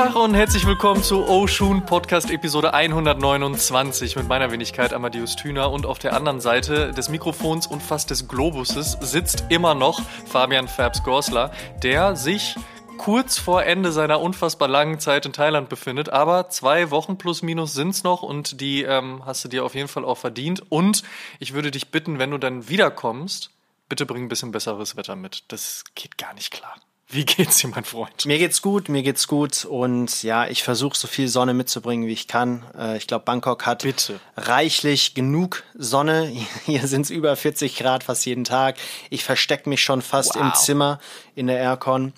Tag und herzlich willkommen zu Oshun Podcast Episode 129 mit meiner Wenigkeit Amadeus Thüner und auf der anderen Seite des Mikrofons und fast des Globuses sitzt immer noch Fabian Fabs Gorsler, der sich kurz vor Ende seiner unfassbar langen Zeit in Thailand befindet. Aber zwei Wochen plus minus sind's noch und die ähm, hast du dir auf jeden Fall auch verdient. Und ich würde dich bitten, wenn du dann wiederkommst, bitte bring ein bisschen besseres Wetter mit. Das geht gar nicht klar. Wie geht's dir, mein Freund? Mir geht's gut, mir geht's gut und ja, ich versuche so viel Sonne mitzubringen, wie ich kann. Äh, ich glaube, Bangkok hat Bitte. reichlich genug Sonne. Hier sind's über 40 Grad fast jeden Tag. Ich verstecke mich schon fast Wow. im Zimmer in der Aircon.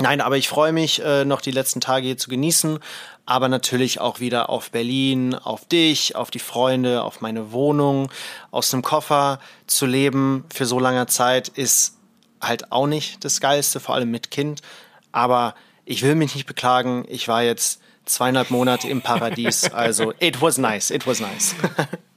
Nein, aber ich freue mich, äh, noch die letzten Tage hier zu genießen, aber natürlich auch wieder auf Berlin, auf dich, auf die Freunde, auf meine Wohnung. Aus einem Koffer zu leben für so lange Zeit ist halt auch nicht das Geilste, vor allem mit Kind. Aber ich will mich nicht beklagen. Ich war jetzt zweieinhalb Monate im Paradies. Also, it was nice, it was nice.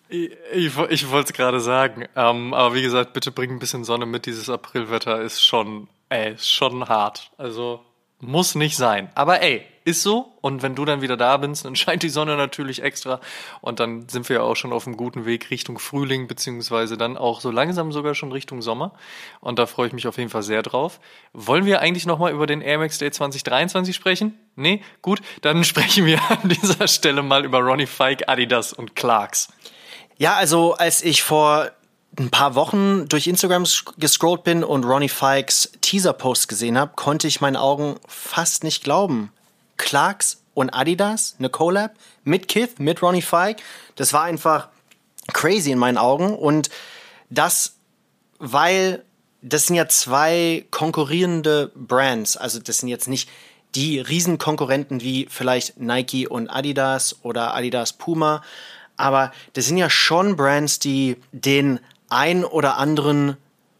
Ich, ich, ich wollte es gerade sagen. Ähm, aber wie gesagt, bitte bring ein bisschen Sonne mit. Dieses Aprilwetter ist schon, ey, ist schon hart. Also muss nicht sein. Aber ey, ist so. Und wenn du dann wieder da bist, dann scheint die Sonne natürlich extra. Und dann sind wir ja auch schon auf einem guten Weg Richtung Frühling, beziehungsweise dann auch so langsam sogar schon Richtung Sommer. Und da freue ich mich auf jeden Fall sehr drauf. Wollen wir eigentlich nochmal über den Air Max Day 2023 sprechen? Nee? Gut, dann sprechen wir an dieser Stelle mal über Ronnie Fike, Adidas und Clarks. Ja, also als ich vor ein paar Wochen durch Instagram gescrollt bin und Ronnie Fikes Teaser-Post gesehen habe, konnte ich meinen Augen fast nicht glauben. Clarks und Adidas, eine Collab mit Kith, mit Ronnie Fike, das war einfach crazy in meinen Augen. Und das, weil das sind ja zwei konkurrierende Brands, also das sind jetzt nicht die Riesenkonkurrenten wie vielleicht Nike und Adidas oder Adidas Puma, aber das sind ja schon Brands, die den ein oder anderen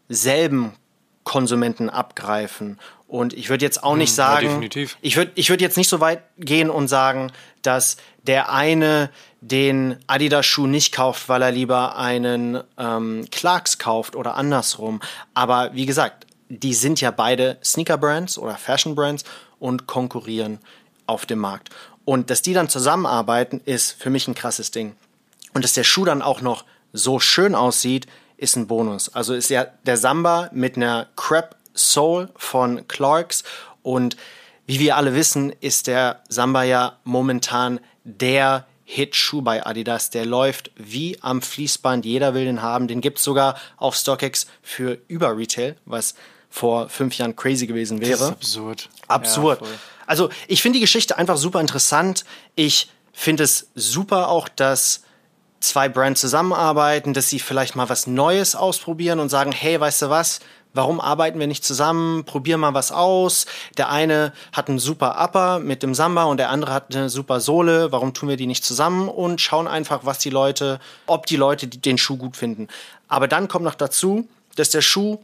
selben Konsumenten abgreifen. Und ich würde jetzt auch nicht ja, sagen, definitiv. ich würde ich würd jetzt nicht so weit gehen und sagen, dass der eine den Adidas-Schuh nicht kauft, weil er lieber einen ähm, Clarks kauft oder andersrum. Aber wie gesagt, die sind ja beide Sneaker-Brands oder Fashion-Brands und konkurrieren auf dem Markt. Und dass die dann zusammenarbeiten, ist für mich ein krasses Ding. Und dass der Schuh dann auch noch so schön aussieht, ist ein Bonus. Also ist ja der Samba mit einer Crep Soul von Clarks und wie wir alle wissen, ist der Samba ja momentan der Hit-Schuh bei Adidas. Der läuft wie am Fließband. Jeder will den haben. Den gibt's sogar auf StockX für Über-Retail, was vor fünf Jahren crazy gewesen wäre. Das ist absurd. Absurd. Ja, also ich finde die Geschichte einfach super interessant. Ich finde es super auch, dass zwei Brands zusammenarbeiten, dass sie vielleicht mal was Neues ausprobieren und sagen, hey, weißt du was? Warum arbeiten wir nicht zusammen? Probier mal was aus. Der eine hat einen super Upper mit dem Samba und der andere hat eine super Sohle. Warum tun wir die nicht zusammen und schauen einfach, was die Leute, ob die Leute den Schuh gut finden. Aber dann kommt noch dazu, dass der Schuh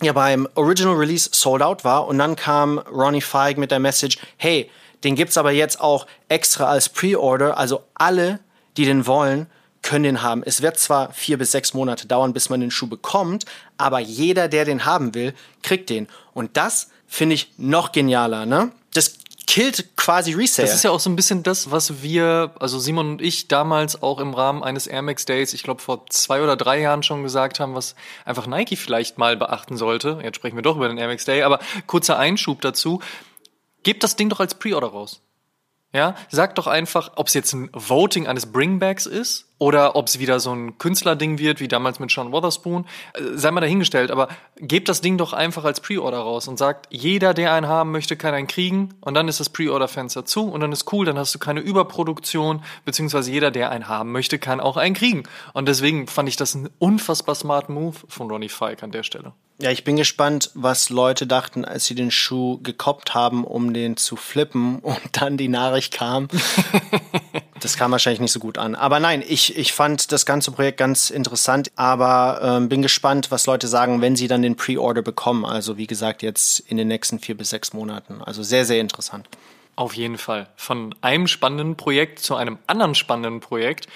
ja beim Original Release sold out war und dann kam Ronnie Feig mit der Message, hey, den gibt's aber jetzt auch extra als Pre-Order, also alle, die den wollen, können den haben. Es wird zwar vier bis sechs Monate dauern, bis man den Schuh bekommt, aber jeder, der den haben will, kriegt den. Und das finde ich noch genialer, ne? Das killt quasi Resale. Das ist ja auch so ein bisschen das, was wir, also Simon und ich damals auch im Rahmen eines Air Max Days, ich glaube vor zwei oder drei Jahren schon gesagt haben, was einfach Nike vielleicht mal beachten sollte. Jetzt sprechen wir doch über den Air Max Day, aber kurzer Einschub dazu. Gebt das Ding doch als Pre-Order raus. Ja, sag doch einfach, ob es jetzt ein Voting eines Bringbacks ist oder ob es wieder so ein Künstlerding wird, wie damals mit Sean Wotherspoon. Äh, Sei mal dahingestellt, aber gebt das Ding doch einfach als Pre-Order raus und sagt, jeder, der einen haben möchte, kann einen kriegen und dann ist das Pre-Order-Fenster zu und dann ist cool, dann hast du keine Überproduktion, beziehungsweise jeder, der einen haben möchte, kann auch einen kriegen. Und deswegen fand ich das ein unfassbar smart Move von Ronnie Fike an der Stelle. Ja, ich bin gespannt, was Leute dachten, als sie den Schuh gekoppt haben, um den zu flippen und dann die Nachricht kam. das kam wahrscheinlich nicht so gut an. Aber nein, ich, ich fand das ganze Projekt ganz interessant, aber ähm, bin gespannt, was Leute sagen, wenn sie dann den Pre-Order bekommen. Also wie gesagt, jetzt in den nächsten vier bis sechs Monaten. Also sehr, sehr interessant. Auf jeden Fall. Von einem spannenden Projekt zu einem anderen spannenden Projekt.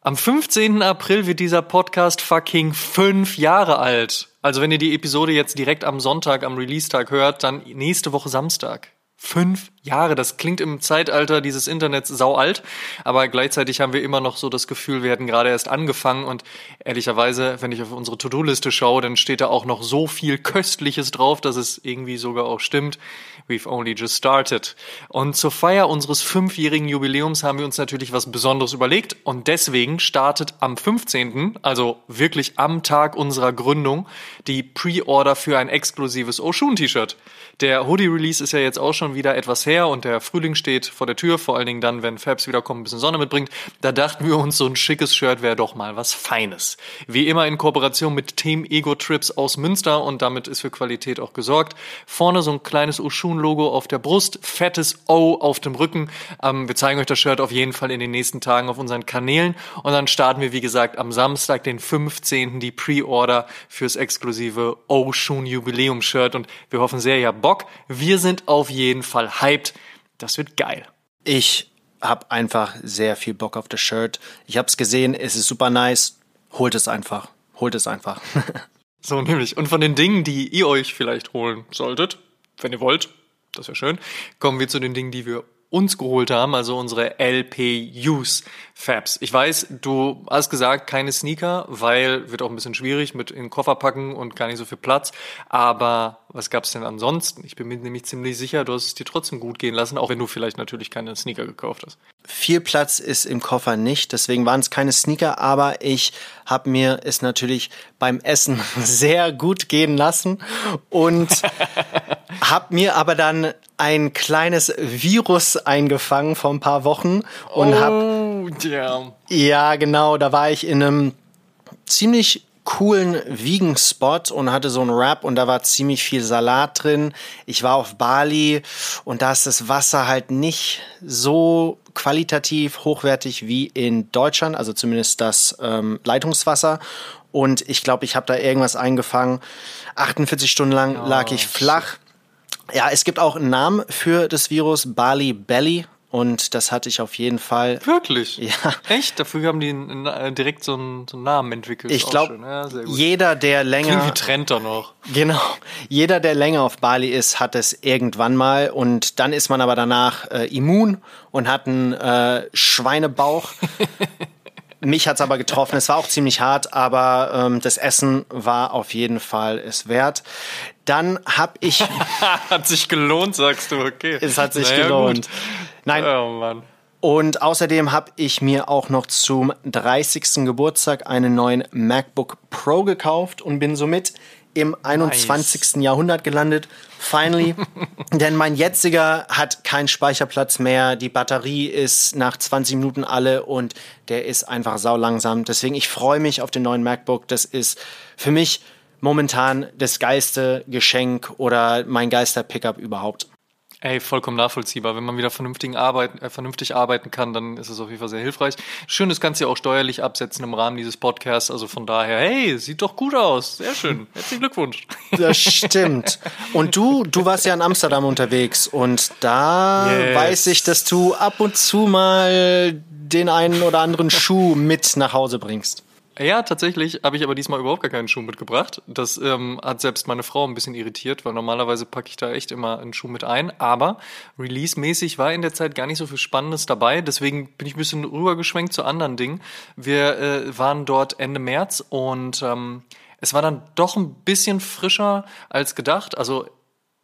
Am 15. April wird dieser Podcast fucking fünf Jahre alt. Also wenn ihr die Episode jetzt direkt am Sonntag, am Release-Tag hört, dann nächste Woche Samstag. Fünf Jahre. Das klingt im Zeitalter dieses Internets sau alt, aber gleichzeitig haben wir immer noch so das Gefühl, wir hätten gerade erst angefangen und ehrlicherweise, wenn ich auf unsere To-Do-Liste schaue, dann steht da auch noch so viel Köstliches drauf, dass es irgendwie sogar auch stimmt. We've only just started. Und zur Feier unseres fünfjährigen Jubiläums haben wir uns natürlich was Besonderes überlegt und deswegen startet am 15., also wirklich am Tag unserer Gründung, die Pre-Order für ein exklusives Oshun-T-Shirt. Der Hoodie-Release ist ja jetzt auch schon wieder etwas her und der Frühling steht vor der Tür, vor allen Dingen dann, wenn Fabs wiederkommt, ein bisschen Sonne mitbringt. Da dachten wir uns, so ein schickes Shirt wäre doch mal was Feines. Wie immer in Kooperation mit Team Ego Trips aus Münster und damit ist für Qualität auch gesorgt. Vorne so ein kleines Oshun-Logo auf der Brust, fettes O auf dem Rücken. Ähm, wir zeigen euch das Shirt auf jeden Fall in den nächsten Tagen auf unseren Kanälen und dann starten wir, wie gesagt, am Samstag, den 15. die Pre-Order fürs exklusive Oshun Jubiläum Shirt und wir hoffen sehr, ihr habt Bock. Wir sind auf jeden Fall hyped. Das wird geil. Ich habe einfach sehr viel Bock auf das Shirt. Ich habe es gesehen, es ist super nice. Holt es einfach. Holt es einfach. so nämlich. Und von den Dingen, die ihr euch vielleicht holen solltet, wenn ihr wollt, das wäre schön, kommen wir zu den Dingen, die wir uns geholt haben, also unsere LPUs Fabs. Ich weiß, du hast gesagt, keine Sneaker, weil wird auch ein bisschen schwierig mit in den Koffer packen und gar nicht so viel Platz. Aber was gab's denn ansonsten? Ich bin mir nämlich ziemlich sicher, du hast es dir trotzdem gut gehen lassen, auch wenn du vielleicht natürlich keine Sneaker gekauft hast. Viel Platz ist im Koffer nicht, deswegen waren es keine Sneaker, aber ich habe mir es natürlich beim Essen sehr gut gehen lassen und habe mir aber dann ein kleines Virus eingefangen vor ein paar Wochen und oh, habe yeah. ja genau, da war ich in einem ziemlich coolen Vegan-Spot und hatte so einen Wrap und da war ziemlich viel Salat drin. Ich war auf Bali und da ist das Wasser halt nicht so qualitativ hochwertig wie in Deutschland, also zumindest das ähm, Leitungswasser. Und ich glaube, ich habe da irgendwas eingefangen. 48 Stunden lang oh, lag ich flach. Ja, es gibt auch einen Namen für das Virus, Bali Belly. Und das hatte ich auf jeden Fall. Wirklich? Ja. Echt? Dafür haben die äh, direkt so einen, so einen Namen entwickelt. Ich glaube, ja, jeder, der länger. Klingt wie Trend da noch. Genau. Jeder, der länger auf Bali ist, hat es irgendwann mal. Und dann ist man aber danach äh, immun und hat einen äh, Schweinebauch. Mich hat's aber getroffen. Es war auch ziemlich hart, aber ähm, das Essen war auf jeden Fall es wert. Dann hab ich. hat sich gelohnt, sagst du, okay. Es hat sich naja, gelohnt. Gut. Nein. Oh Mann. Und außerdem habe ich mir auch noch zum 30. Geburtstag einen neuen MacBook Pro gekauft und bin somit im 21. Nice. Jahrhundert gelandet. Finally. Denn mein jetziger hat keinen Speicherplatz mehr. Die Batterie ist nach 20 Minuten alle und der ist einfach sau langsam. Deswegen, ich freue mich auf den neuen MacBook. Das ist für mich momentan das geilste Geschenk oder mein geister Pickup überhaupt. Ey, vollkommen nachvollziehbar. Wenn man wieder vernünftig arbeiten, äh, vernünftig arbeiten kann, dann ist es auf jeden Fall sehr hilfreich. Schön, das kannst du ja auch steuerlich absetzen im Rahmen dieses Podcasts. Also von daher, hey, sieht doch gut aus. Sehr schön. Herzlichen Glückwunsch. Das stimmt. Und du, du warst ja in Amsterdam unterwegs und da yes. weiß ich, dass du ab und zu mal den einen oder anderen Schuh mit nach Hause bringst. Ja, tatsächlich habe ich aber diesmal überhaupt gar keinen Schuh mitgebracht. Das ähm, hat selbst meine Frau ein bisschen irritiert, weil normalerweise packe ich da echt immer einen Schuh mit ein. Aber release-mäßig war in der Zeit gar nicht so viel Spannendes dabei. Deswegen bin ich ein bisschen rübergeschwenkt zu anderen Dingen. Wir äh, waren dort Ende März und ähm, es war dann doch ein bisschen frischer als gedacht. Also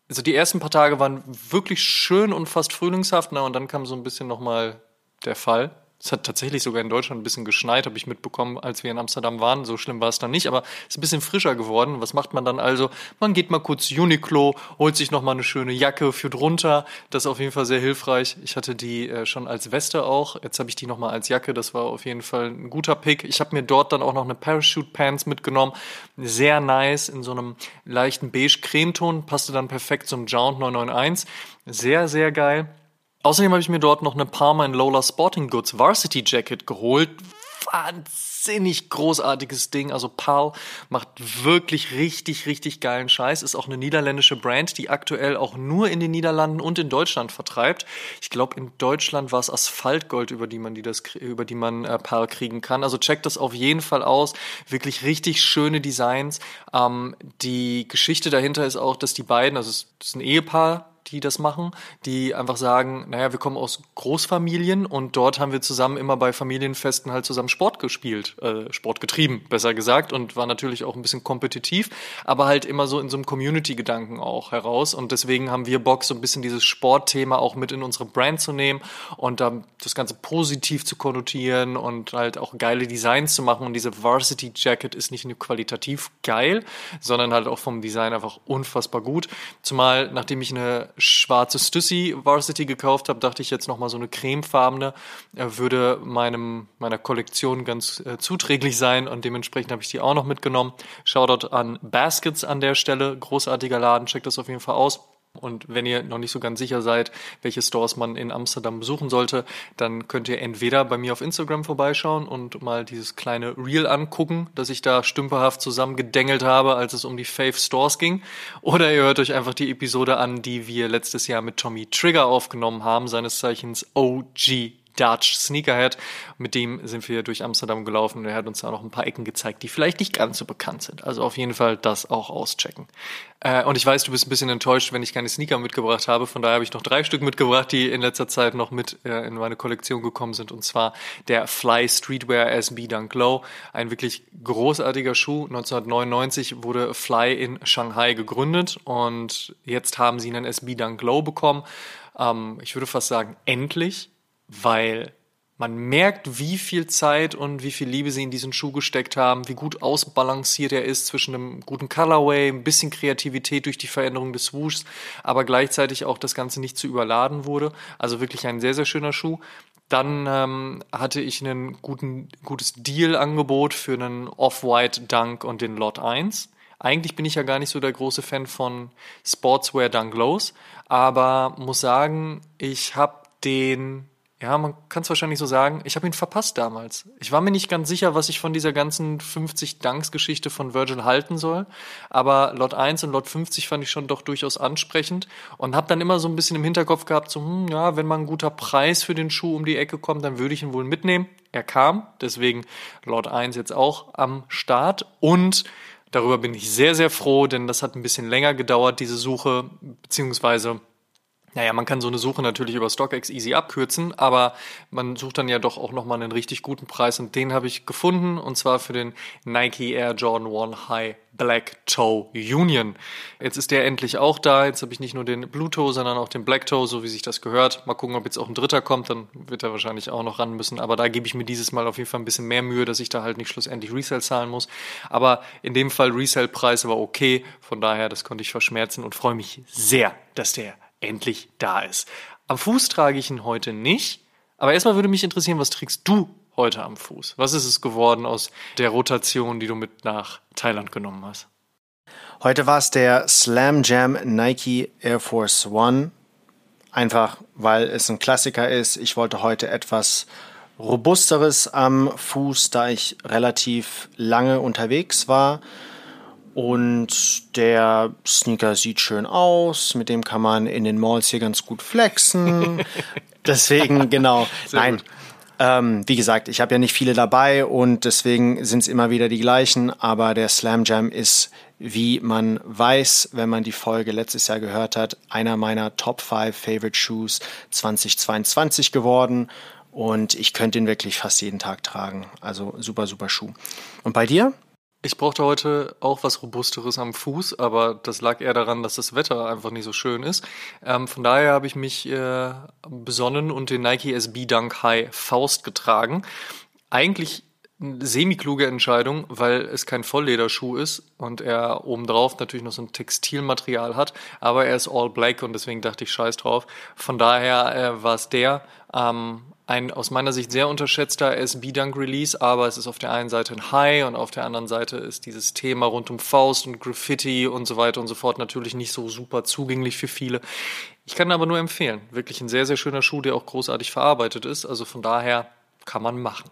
also die ersten paar Tage waren wirklich schön und fast frühlingshaft, na, und dann kam so ein bisschen nochmal der Fall. Es hat tatsächlich sogar in Deutschland ein bisschen geschneit, habe ich mitbekommen, als wir in Amsterdam waren. So schlimm war es dann nicht, aber es ist ein bisschen frischer geworden. Was macht man dann also? Man geht mal kurz Uniqlo, holt sich nochmal eine schöne Jacke für drunter. Das ist auf jeden Fall sehr hilfreich. Ich hatte die äh, schon als Weste auch. Jetzt habe ich die nochmal als Jacke. Das war auf jeden Fall ein guter Pick. Ich habe mir dort dann auch noch eine Parachute Pants mitgenommen. Sehr nice in so einem leichten beige Cremeton. Passte dann perfekt zum Jount 991. Sehr, sehr geil. Außerdem habe ich mir dort noch eine Parma in Lola Sporting Goods Varsity Jacket geholt. Wahnsinnig großartiges Ding. Also Pal macht wirklich richtig, richtig geilen Scheiß. Ist auch eine niederländische Brand, die aktuell auch nur in den Niederlanden und in Deutschland vertreibt. Ich glaube, in Deutschland war es Asphaltgold, über die man die das, über die man äh, Pal kriegen kann. Also checkt das auf jeden Fall aus. Wirklich richtig schöne Designs. Ähm, die Geschichte dahinter ist auch, dass die beiden, also es ist ein Ehepaar, die das machen, die einfach sagen, naja, wir kommen aus Großfamilien und dort haben wir zusammen immer bei Familienfesten halt zusammen Sport gespielt, äh, Sport getrieben, besser gesagt, und war natürlich auch ein bisschen kompetitiv, aber halt immer so in so einem Community-Gedanken auch heraus. Und deswegen haben wir Bock, so ein bisschen dieses Sportthema auch mit in unsere Brand zu nehmen und dann das Ganze positiv zu konnotieren und halt auch geile Designs zu machen. Und diese Varsity Jacket ist nicht nur qualitativ geil, sondern halt auch vom Design einfach unfassbar gut. Zumal, nachdem ich eine schwarze Stussy Varsity gekauft habe, dachte ich jetzt nochmal so eine cremefarbene würde meinem, meiner Kollektion ganz äh, zuträglich sein und dementsprechend habe ich die auch noch mitgenommen. Shoutout an Baskets an der Stelle, großartiger Laden, checkt das auf jeden Fall aus. Und wenn ihr noch nicht so ganz sicher seid, welche Stores man in Amsterdam besuchen sollte, dann könnt ihr entweder bei mir auf Instagram vorbeischauen und mal dieses kleine Reel angucken, das ich da stümperhaft zusammengedengelt habe, als es um die Fave Stores ging. Oder ihr hört euch einfach die Episode an, die wir letztes Jahr mit Tommy Trigger aufgenommen haben, seines Zeichens OG Dutch Sneakerhead. Mit dem sind wir durch Amsterdam gelaufen und er hat uns da noch ein paar Ecken gezeigt, die vielleicht nicht ganz so bekannt sind. Also auf jeden Fall das auch auschecken. Äh, und ich weiß, du bist ein bisschen enttäuscht, wenn ich keine Sneaker mitgebracht habe. Von daher habe ich noch drei Stück mitgebracht, die in letzter Zeit noch mit äh, in meine Kollektion gekommen sind. Und zwar der Fly Streetwear SB Dunk Low. Ein wirklich großartiger Schuh. 1999 wurde Fly in Shanghai gegründet und jetzt haben sie einen SB Dunk Low bekommen. Ähm, ich würde fast sagen, endlich weil man merkt, wie viel Zeit und wie viel Liebe sie in diesen Schuh gesteckt haben, wie gut ausbalanciert er ist zwischen einem guten Colorway, ein bisschen Kreativität durch die Veränderung des Swooshs, aber gleichzeitig auch das Ganze nicht zu überladen wurde. Also wirklich ein sehr, sehr schöner Schuh. Dann ähm, hatte ich ein gutes Deal-Angebot für einen Off-White Dunk und den Lot 1. Eigentlich bin ich ja gar nicht so der große Fan von Sportswear Dunk Lows, aber muss sagen, ich habe den ja, man kann es wahrscheinlich so sagen. Ich habe ihn verpasst damals. Ich war mir nicht ganz sicher, was ich von dieser ganzen 50 Danks-Geschichte von Virgil halten soll. Aber Lot 1 und Lot 50 fand ich schon doch durchaus ansprechend und habe dann immer so ein bisschen im Hinterkopf gehabt, so, hm, ja, wenn mal ein guter Preis für den Schuh um die Ecke kommt, dann würde ich ihn wohl mitnehmen. Er kam, deswegen Lot 1 jetzt auch am Start und darüber bin ich sehr, sehr froh, denn das hat ein bisschen länger gedauert, diese Suche, beziehungsweise naja, man kann so eine Suche natürlich über StockX easy abkürzen, aber man sucht dann ja doch auch nochmal einen richtig guten Preis und den habe ich gefunden und zwar für den Nike Air Jordan 1 High Black Toe Union. Jetzt ist der endlich auch da. Jetzt habe ich nicht nur den Blue Toe, sondern auch den Black Toe, so wie sich das gehört. Mal gucken, ob jetzt auch ein dritter kommt, dann wird er wahrscheinlich auch noch ran müssen. Aber da gebe ich mir dieses Mal auf jeden Fall ein bisschen mehr Mühe, dass ich da halt nicht schlussendlich Resale zahlen muss. Aber in dem Fall Resale-Preis war okay. Von daher, das konnte ich verschmerzen und freue mich sehr, dass der endlich da ist. Am Fuß trage ich ihn heute nicht, aber erstmal würde mich interessieren, was trägst du heute am Fuß? Was ist es geworden aus der Rotation, die du mit nach Thailand genommen hast? Heute war es der Slam Jam Nike Air Force One. Einfach weil es ein Klassiker ist. Ich wollte heute etwas robusteres am Fuß, da ich relativ lange unterwegs war. Und der Sneaker sieht schön aus, mit dem kann man in den Malls hier ganz gut flexen. deswegen, genau. Sehr Nein. Ähm, wie gesagt, ich habe ja nicht viele dabei und deswegen sind es immer wieder die gleichen, aber der Slam Jam ist, wie man weiß, wenn man die Folge letztes Jahr gehört hat, einer meiner Top 5 Favorite Shoes 2022 geworden und ich könnte ihn wirklich fast jeden Tag tragen. Also super, super Schuh. Und bei dir? Ich brauchte heute auch was Robusteres am Fuß, aber das lag eher daran, dass das Wetter einfach nicht so schön ist. Ähm, von daher habe ich mich äh, besonnen und den Nike SB Dunk High Faust getragen. Eigentlich eine semi-kluge Entscheidung, weil es kein Volllederschuh ist und er obendrauf natürlich noch so ein Textilmaterial hat, aber er ist all black und deswegen dachte ich scheiß drauf. Von daher äh, war es der. Ähm, ein aus meiner Sicht sehr unterschätzter SB-Dunk-Release, aber es ist auf der einen Seite ein High und auf der anderen Seite ist dieses Thema rund um Faust und Graffiti und so weiter und so fort natürlich nicht so super zugänglich für viele. Ich kann aber nur empfehlen. Wirklich ein sehr, sehr schöner Schuh, der auch großartig verarbeitet ist. Also von daher kann man machen.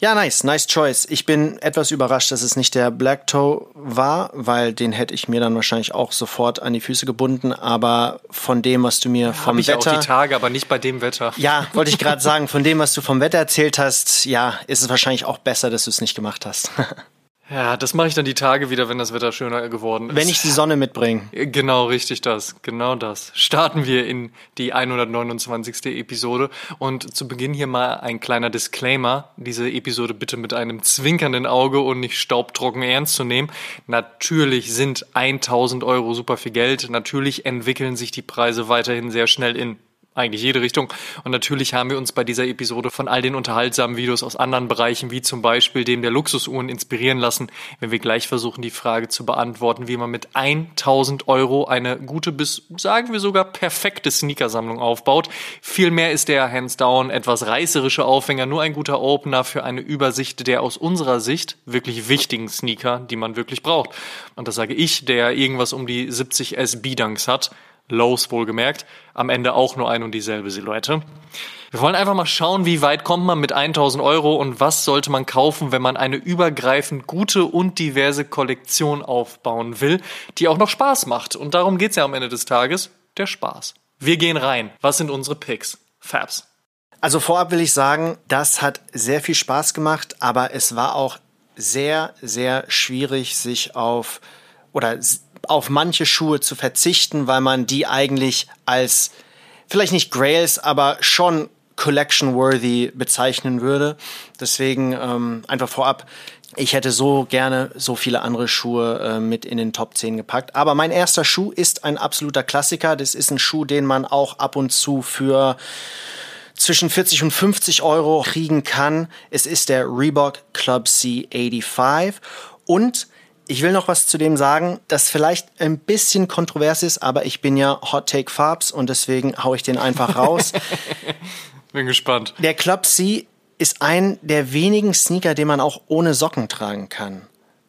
Ja, nice, nice choice. Ich bin etwas überrascht, dass es nicht der Black Toe war, weil den hätte ich mir dann wahrscheinlich auch sofort an die Füße gebunden. Aber von dem, was du mir vom Hab ich Wetter, auch die Tage, aber nicht bei dem Wetter. Ja, wollte ich gerade sagen. Von dem, was du vom Wetter erzählt hast, ja, ist es wahrscheinlich auch besser, dass du es nicht gemacht hast. Ja, das mache ich dann die Tage wieder, wenn das Wetter schöner geworden ist. Wenn ich die Sonne mitbringe. Genau, richtig das. Genau das. Starten wir in die 129. Episode. Und zu Beginn hier mal ein kleiner Disclaimer. Diese Episode bitte mit einem zwinkernden Auge und nicht staubtrocken ernst zu nehmen. Natürlich sind 1000 Euro super viel Geld. Natürlich entwickeln sich die Preise weiterhin sehr schnell in eigentlich jede Richtung. Und natürlich haben wir uns bei dieser Episode von all den unterhaltsamen Videos aus anderen Bereichen, wie zum Beispiel dem der Luxusuhren, inspirieren lassen, wenn wir gleich versuchen, die Frage zu beantworten, wie man mit 1000 Euro eine gute bis, sagen wir sogar, perfekte Sneakersammlung aufbaut. Vielmehr ist der hands down etwas reißerische Aufhänger nur ein guter Opener für eine Übersicht der aus unserer Sicht wirklich wichtigen Sneaker, die man wirklich braucht. Und das sage ich, der irgendwas um die 70 SB-Dunks hat. Lows wohlgemerkt, am Ende auch nur ein und dieselbe Silhouette. Wir wollen einfach mal schauen, wie weit kommt man mit 1000 Euro und was sollte man kaufen, wenn man eine übergreifend gute und diverse Kollektion aufbauen will, die auch noch Spaß macht. Und darum geht's ja am Ende des Tages, der Spaß. Wir gehen rein. Was sind unsere Picks? Fabs. Also vorab will ich sagen, das hat sehr viel Spaß gemacht, aber es war auch sehr, sehr schwierig, sich auf oder auf manche Schuhe zu verzichten, weil man die eigentlich als vielleicht nicht Grails, aber schon collection-worthy bezeichnen würde. Deswegen ähm, einfach vorab, ich hätte so gerne so viele andere Schuhe äh, mit in den Top 10 gepackt. Aber mein erster Schuh ist ein absoluter Klassiker. Das ist ein Schuh, den man auch ab und zu für zwischen 40 und 50 Euro kriegen kann. Es ist der Reebok Club C 85 und ich will noch was zu dem sagen, das vielleicht ein bisschen kontrovers ist, aber ich bin ja Hot Take Farbs und deswegen hau ich den einfach raus. bin gespannt. Der Club C ist ein der wenigen Sneaker, den man auch ohne Socken tragen kann.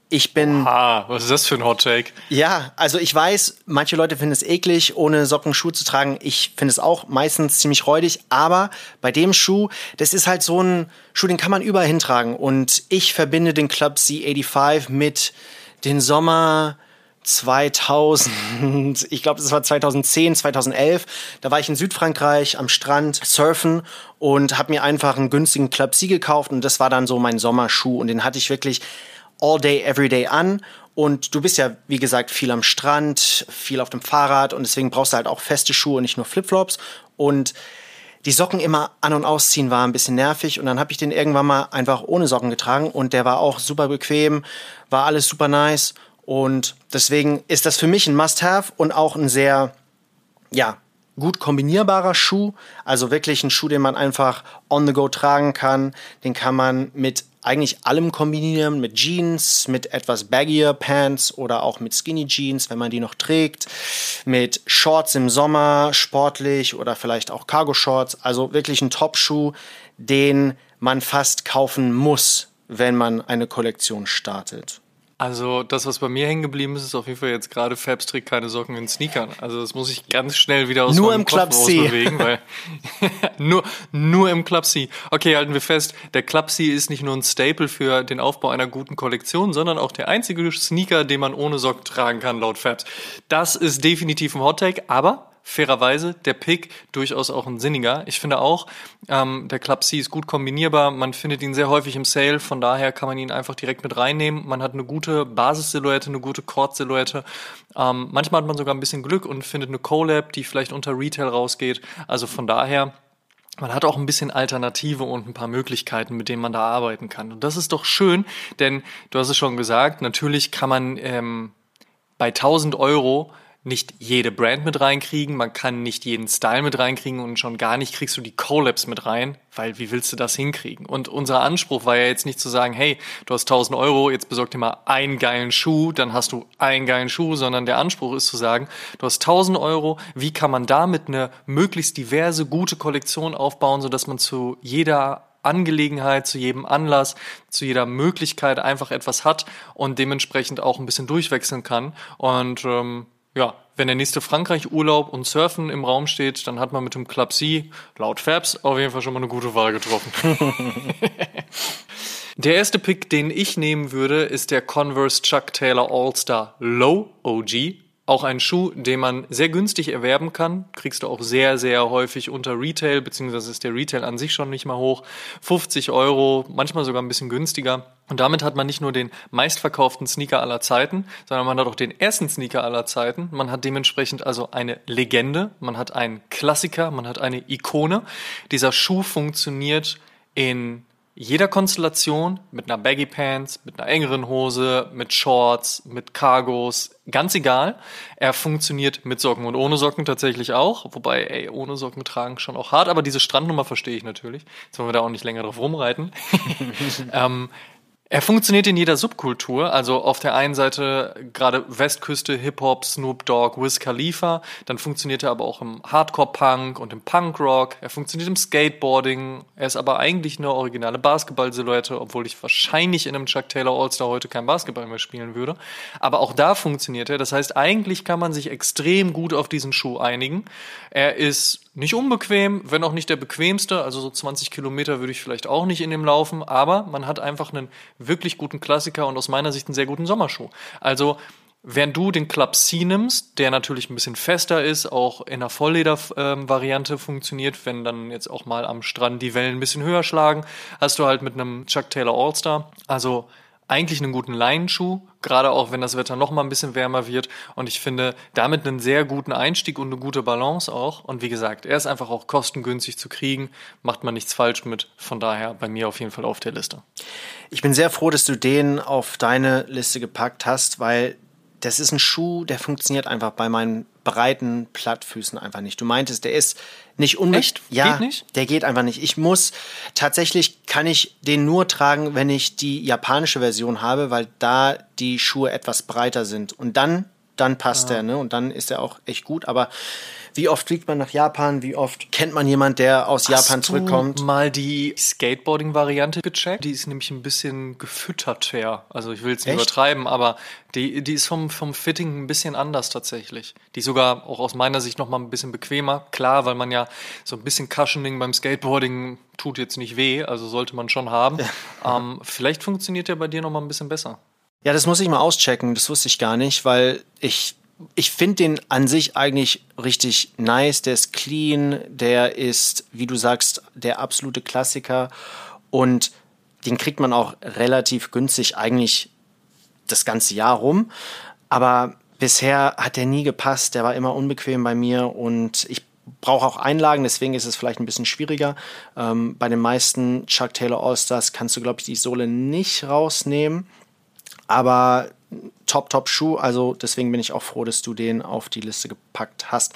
Ich bin. Ah, was ist das für ein Hot Take? Ja, also ich weiß, manche Leute finden es eklig, ohne Socken Schuhe zu tragen. Ich finde es auch meistens ziemlich räudig, aber bei dem Schuh, das ist halt so ein Schuh, den kann man überall hintragen. Und ich verbinde den Club C85 mit den Sommer 2000, ich glaube, das war 2010, 2011. Da war ich in Südfrankreich am Strand surfen und habe mir einfach einen günstigen Club C gekauft und das war dann so mein Sommerschuh und den hatte ich wirklich all day, every day an. Und du bist ja, wie gesagt, viel am Strand, viel auf dem Fahrrad und deswegen brauchst du halt auch feste Schuhe und nicht nur Flipflops. Und die Socken immer an- und ausziehen war ein bisschen nervig und dann habe ich den irgendwann mal einfach ohne Socken getragen und der war auch super bequem, war alles super nice und deswegen ist das für mich ein Must-Have und auch ein sehr, ja, gut kombinierbarer Schuh. Also wirklich ein Schuh, den man einfach on the go tragen kann. Den kann man mit eigentlich allem kombinieren, mit Jeans, mit etwas baggier Pants oder auch mit Skinny Jeans, wenn man die noch trägt, mit Shorts im Sommer, sportlich oder vielleicht auch Cargo Shorts. Also wirklich ein Top-Schuh, den man fast kaufen muss, wenn man eine Kollektion startet. Also das, was bei mir hängen geblieben ist, ist auf jeden Fall jetzt gerade Fabs trägt keine Socken in Sneakern. Also das muss ich ganz schnell wieder aus nur meinem im Club Kopf C. bewegen, weil nur nur im Club C. Okay, halten wir fest, der Club C ist nicht nur ein Staple für den Aufbau einer guten Kollektion, sondern auch der einzige Sneaker, den man ohne Socken tragen kann laut Fabs. Das ist definitiv ein Hot Take, aber fairerweise der Pick durchaus auch ein sinniger. Ich finde auch, ähm, der Club C ist gut kombinierbar. Man findet ihn sehr häufig im Sale, von daher kann man ihn einfach direkt mit reinnehmen. Man hat eine gute Basissilhouette, eine gute Cord-Silhouette. Ähm, manchmal hat man sogar ein bisschen Glück und findet eine Collab, die vielleicht unter Retail rausgeht. Also von daher man hat auch ein bisschen Alternative und ein paar Möglichkeiten, mit denen man da arbeiten kann. Und das ist doch schön, denn du hast es schon gesagt, natürlich kann man ähm, bei 1000 Euro nicht jede Brand mit reinkriegen, man kann nicht jeden Style mit reinkriegen und schon gar nicht kriegst du die Collabs mit rein, weil wie willst du das hinkriegen? Und unser Anspruch war ja jetzt nicht zu sagen, hey, du hast 1000 Euro, jetzt besorg dir mal einen geilen Schuh, dann hast du einen geilen Schuh, sondern der Anspruch ist zu sagen, du hast 1000 Euro, wie kann man damit eine möglichst diverse, gute Kollektion aufbauen, sodass man zu jeder Angelegenheit, zu jedem Anlass, zu jeder Möglichkeit einfach etwas hat und dementsprechend auch ein bisschen durchwechseln kann. Und ähm, ja, wenn der nächste Frankreich-Urlaub und Surfen im Raum steht, dann hat man mit dem Club C, laut Fabs, auf jeden Fall schon mal eine gute Wahl getroffen. der erste Pick, den ich nehmen würde, ist der Converse Chuck Taylor All-Star Low OG. auch ein Schuh, den man sehr günstig erwerben kann. Kriegst du auch sehr, sehr häufig unter Retail, beziehungsweise ist der Retail an sich schon nicht mal hoch. 50 Euro, manchmal sogar ein bisschen günstiger. Und damit hat man nicht nur den meistverkauften Sneaker aller Zeiten, sondern man hat auch den ersten Sneaker aller Zeiten. Man hat dementsprechend also eine Legende, man hat einen Klassiker, man hat eine Ikone. Dieser Schuh funktioniert in jeder Konstellation mit einer Baggy Pants, mit einer engeren Hose, mit Shorts, mit Cargos, ganz egal. Er funktioniert mit Socken und ohne Socken tatsächlich auch. Wobei, ey, ohne Socken tragen schon auch hart, aber diese Strandnummer verstehe ich natürlich. Jetzt wollen wir da auch nicht länger drauf rumreiten. ähm, er funktioniert in jeder Subkultur, also auf der einen Seite gerade Westküste, Hip-Hop, Snoop Dogg, Wiz Khalifa, dann funktioniert er aber auch im Hardcore-Punk und im Punk-Rock, er funktioniert im Skateboarding, er ist aber eigentlich eine originale Basketball-Silhouette, obwohl ich wahrscheinlich in einem Chuck Taylor All-Star heute kein Basketball mehr spielen würde, aber auch da funktioniert er, das heißt eigentlich kann man sich extrem gut auf diesen Schuh einigen. Er ist nicht unbequem, wenn auch nicht der bequemste. Also so 20 Kilometer würde ich vielleicht auch nicht in dem laufen, aber man hat einfach einen wirklich guten Klassiker und aus meiner Sicht einen sehr guten Sommerschuh. Also Während du den Club C nimmst, der natürlich ein bisschen fester ist, auch in einer Vollleder-Variante ähm, funktioniert, wenn dann jetzt auch mal am Strand die Wellen ein bisschen höher schlagen, hast du halt mit einem Chuck Taylor All-Star. Also eigentlich einen guten Leinenschuh, gerade auch wenn das Wetter noch mal ein bisschen wärmer wird. Und ich finde damit einen sehr guten Einstieg und eine gute Balance auch. Und wie gesagt, er ist einfach auch kostengünstig zu kriegen, macht man nichts falsch mit. Von daher bei mir auf jeden Fall auf der Liste. Ich bin sehr froh, dass du den auf deine Liste gepackt hast, weil das ist ein Schuh, der funktioniert einfach bei meinen breiten Plattfüßen einfach nicht. Du meintest, der ist nicht unbedingt. Ja, geht nicht? der geht einfach nicht. Ich muss tatsächlich kann ich den nur tragen, wenn ich die japanische Version habe, weil da die Schuhe etwas breiter sind und dann dann passt ja. er, ne? Und dann ist er auch echt gut. Aber wie oft fliegt man nach Japan? Wie oft kennt man jemand, der aus Hast Japan zurückkommt? Du mal die Skateboarding-Variante gecheckt? Die ist nämlich ein bisschen gefütterter. Also ich will es nicht Echt? übertreiben, aber die, die ist vom, vom Fitting ein bisschen anders tatsächlich. Die ist sogar auch aus meiner Sicht noch mal ein bisschen bequemer. Klar, weil man ja so ein bisschen Cushioning beim Skateboarding tut jetzt nicht weh, also sollte man schon haben. Ja. Ähm, vielleicht funktioniert der bei dir noch mal ein bisschen besser. Ja, das muss ich mal auschecken. Das wusste ich gar nicht, weil ich ich finde den an sich eigentlich richtig nice. Der ist clean, der ist, wie du sagst, der absolute Klassiker. Und den kriegt man auch relativ günstig eigentlich das ganze Jahr rum. Aber bisher hat der nie gepasst. Der war immer unbequem bei mir und ich brauche auch Einlagen, deswegen ist es vielleicht ein bisschen schwieriger. Ähm, bei den meisten Chuck Taylor All-Stars kannst du, glaube ich, die Sohle nicht rausnehmen. Aber top, top Schuh. Also deswegen bin ich auch froh, dass du den auf die Liste gepackt hast.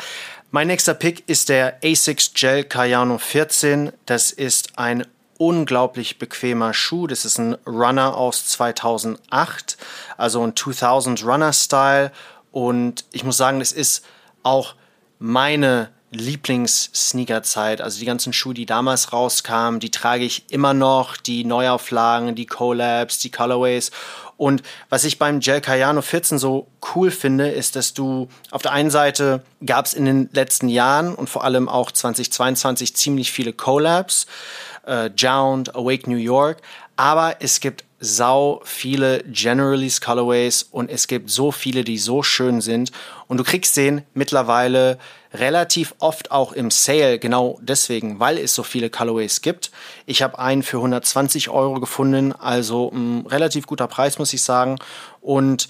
Mein nächster Pick ist der Asics Gel Cayano 14. Das ist ein unglaublich bequemer Schuh. Das ist ein Runner aus 2008, also ein 2000 Runner Style. Und ich muss sagen, das ist auch meine Lieblings-Sneaker-Zeit. Also die ganzen Schuhe, die damals rauskamen, die trage ich immer noch. Die Neuauflagen, die Collabs, die Colorways. Und was ich beim Gel Cayano 14 so cool finde, ist, dass du auf der einen Seite gab es in den letzten Jahren und vor allem auch 2022 ziemlich viele Collabs, äh, Jound, Awake New York, aber es gibt sau viele Generalist Colorways und es gibt so viele, die so schön sind und du kriegst den mittlerweile relativ oft auch im Sale, genau deswegen, weil es so viele Colorways gibt. Ich habe einen für 120 Euro gefunden, also ein relativ guter Preis, muss ich sagen. Und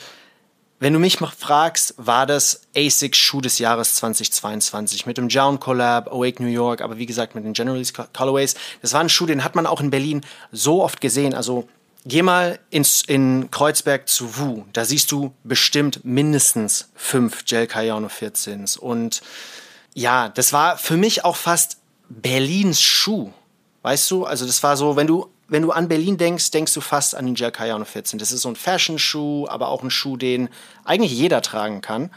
wenn du mich fragst, war das ASICS Schuh des Jahres 2022 mit dem Jown Collab, Awake New York, aber wie gesagt mit den Generalist Colorways. Das war ein Schuh, den hat man auch in Berlin so oft gesehen. Also Geh mal ins, in Kreuzberg zu Wu. Da siehst du bestimmt mindestens fünf Gel Cayano 14s. Und ja, das war für mich auch fast Berlins Schuh. Weißt du? Also das war so, wenn du, wenn du an Berlin denkst, denkst du fast an den Gel Cayano 14. Das ist so ein Fashion-Schuh, aber auch ein Schuh, den eigentlich jeder tragen kann.